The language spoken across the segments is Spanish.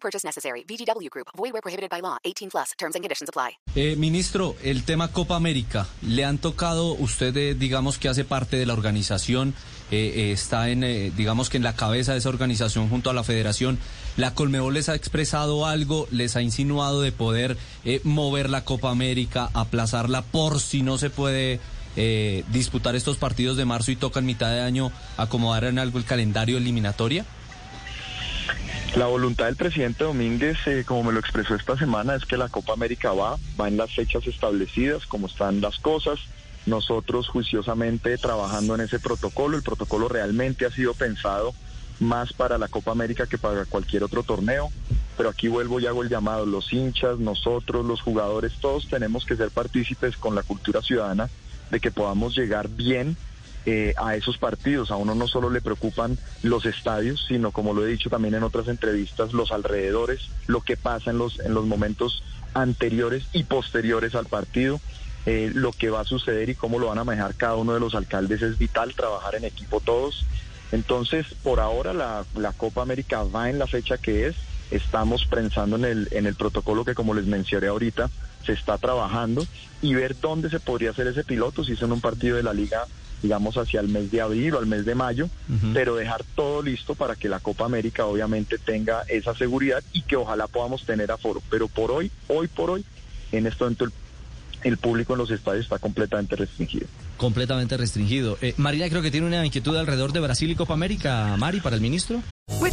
Purchase necessary. VGW Group. Void where prohibited by law. 18 plus. Terms and conditions apply. Eh, ministro, el tema Copa América, ¿le han tocado, usted eh, digamos que hace parte de la organización, eh, eh, está en, digamos que en la cabeza de esa organización junto a la federación, ¿la Colmebol les ha expresado algo, les ha insinuado de poder mover la Copa América, aplazarla por si no se puede disputar estos partidos de marzo y toca en mitad de año acomodar en algo el calendario eliminatoria? La voluntad del presidente Domínguez, eh, como me lo expresó esta semana, es que la Copa América va, va en las fechas establecidas, como están las cosas. Nosotros juiciosamente trabajando en ese protocolo, el protocolo realmente ha sido pensado más para la Copa América que para cualquier otro torneo. Pero aquí vuelvo y hago el llamado, los hinchas, nosotros, los jugadores, todos tenemos que ser partícipes con la cultura ciudadana de que podamos llegar bien eh, a esos partidos. A uno no solo le preocupan los estadios, sino como lo he dicho también en otras entrevistas, los alrededores, lo que pasa en los, en los momentos anteriores y posteriores al partido. Eh, lo que va a suceder y cómo lo van a manejar cada uno de los alcaldes es vital, trabajar en equipo todos. Entonces, por ahora la, la Copa América va en la fecha que es. Estamos pensando en el, en el protocolo que, como les mencioné ahorita, se está trabajando y ver dónde se podría hacer ese piloto, si es en un partido de la liga digamos, hacia el mes de abril o al mes de mayo, pero dejar todo listo para que la Copa América obviamente tenga esa seguridad y que ojalá podamos tener aforo. Pero por hoy, hoy por hoy, en este momento el, el público en los estadios está completamente restringido. Completamente restringido. Eh, Marina creo que tiene una inquietud alrededor de Brasil y Copa América, Mari, para el ministro.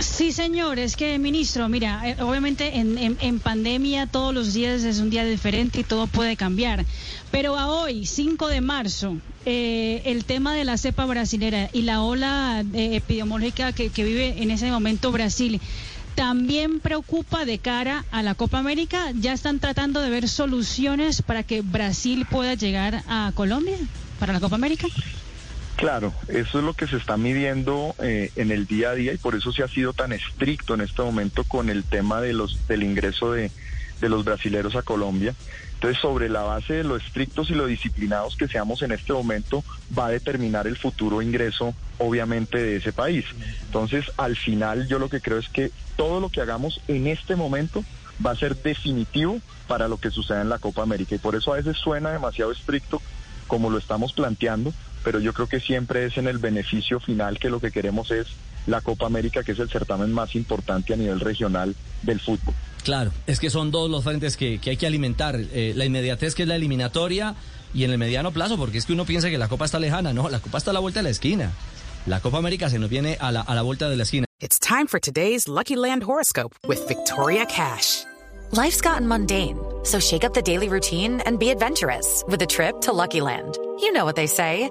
Sí, señor, es que, ministro, mira, eh, obviamente en, en, en, pandemia todos los días es un día diferente y todo puede cambiar. Pero a hoy, 5 de marzo, eh, el tema de la cepa brasilera y la ola eh, epidemiológica que, que vive en ese momento Brasil, también preocupa de cara a la Copa América. ¿Ya están tratando de ver soluciones para que Brasil pueda llegar a Colombia para la Copa América? Claro, eso es lo que se está midiendo eh, en el día a día y por eso se ha sido tan estricto en este momento con el tema de los del ingreso de, de los brasileros a Colombia. Entonces, sobre la base de lo estrictos y lo disciplinados que seamos en este momento, va a determinar el futuro ingreso, obviamente, de ese país. Entonces, al final, yo lo que creo es que todo lo que hagamos en este momento va a ser definitivo para lo que suceda en la Copa América. Y por eso a veces suena demasiado estricto como lo estamos planteando, pero yo creo que siempre es en el beneficio final que lo que queremos es la Copa América, que es el certamen más importante a nivel regional del fútbol. Claro, es que son dos los frentes que, que hay que alimentar. Eh, la inmediatez que es la eliminatoria y en el mediano plazo, porque es que uno piensa que la Copa está lejana. No, la Copa está a la vuelta de la esquina. La Copa América se nos viene a la, a la vuelta de la esquina. It's time for today's Lucky Land horoscope with Victoria Cash. Life's gotten mundane, so shake up the daily routine and be adventurous with a trip to Lucky Land. You know what they say.